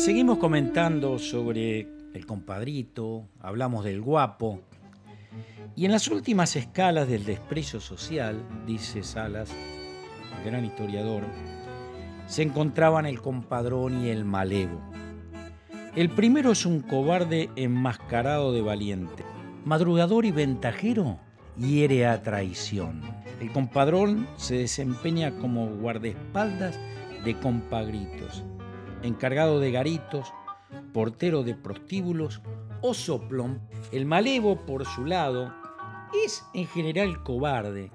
seguimos comentando sobre el compadrito, hablamos del guapo. Y en las últimas escalas del desprecio social, dice Salas, gran historiador, se encontraban el compadrón y el malevo. El primero es un cobarde enmascarado de valiente. Madrugador y ventajero hiere a traición. El compadrón se desempeña como guardaespaldas de compagritos, encargado de garitos, portero de prostíbulos o soplón. El malevo, por su lado, es en general cobarde,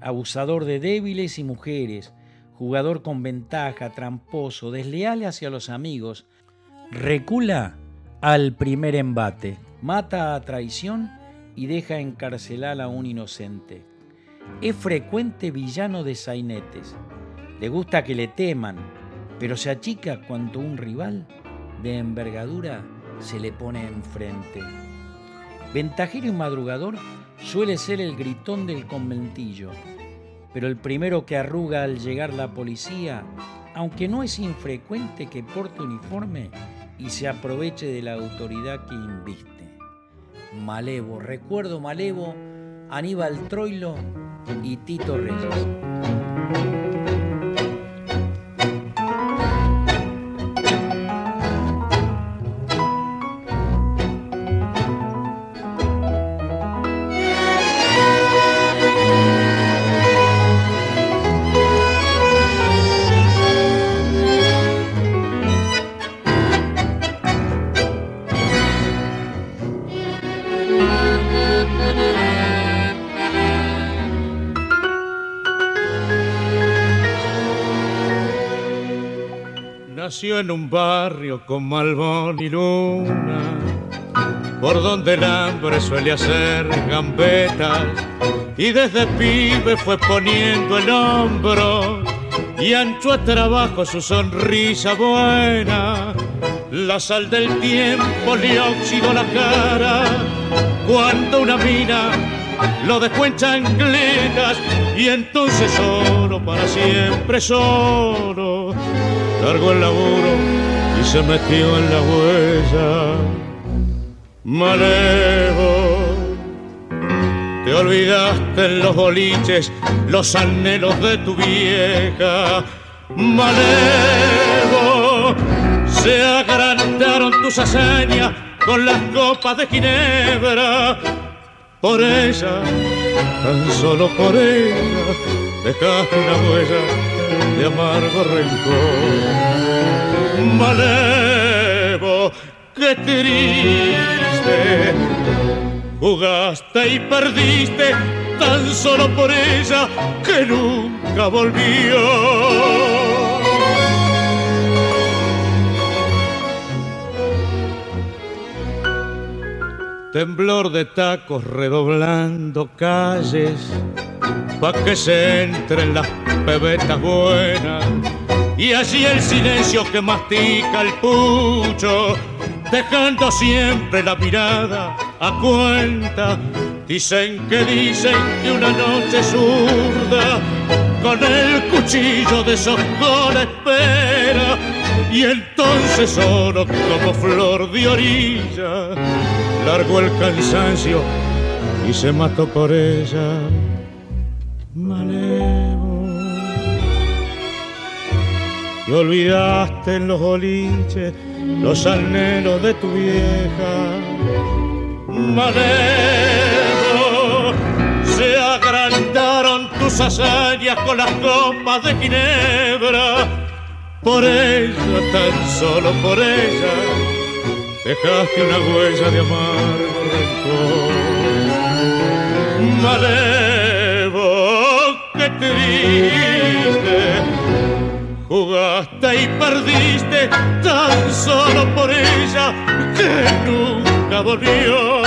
abusador de débiles y mujeres, jugador con ventaja, tramposo, desleal hacia los amigos, Recula al primer embate, mata a traición y deja encarcelar a un inocente. Es frecuente villano de sainetes. Le gusta que le teman, pero se achica cuando un rival de envergadura se le pone enfrente. Ventajero y madrugador suele ser el gritón del conventillo, pero el primero que arruga al llegar la policía, aunque no es infrecuente que porte uniforme, y se aproveche de la autoridad que inviste. Malevo, recuerdo Malevo, Aníbal Troilo y Tito Reyes. Nació en un barrio con malvón y luna, por donde el hambre suele hacer gambetas, y desde pibe fue poniendo el hombro y ancho a trabajo su sonrisa buena. La sal del tiempo le oxidó la cara cuando una mina lo dejó en chancletas y entonces solo, para siempre solo largó el laburo y se metió en la huella. Malevo, te olvidaste en los boliches los anhelos de tu vieja. Malevo, se agrandaron tus hazañas con las copas de Ginebra. Por ella, tan solo por ella, dejaste una huella de amargo rencor. Malevo, qué triste, jugaste y perdiste tan solo por ella que nunca volvió. Temblor de tacos redoblando calles, pa' que se entren las pebetas buenas. Y allí el silencio que mastica el pucho, dejando siempre la mirada a cuenta. Dicen que dicen que una noche zurda, con el cuchillo de la espera, y entonces solo como flor de orilla largó el cansancio y se mató por ella. Malevo, y olvidaste en los boliches los anhelos de tu vieja. Malevo, se agrandaron tus hazañas con las copas de Ginebra. Por ella, tan solo por ella dejaste una huella de amargo rencor. Malevo, qué triste, jugaste y perdiste tan solo por ella que nunca volvió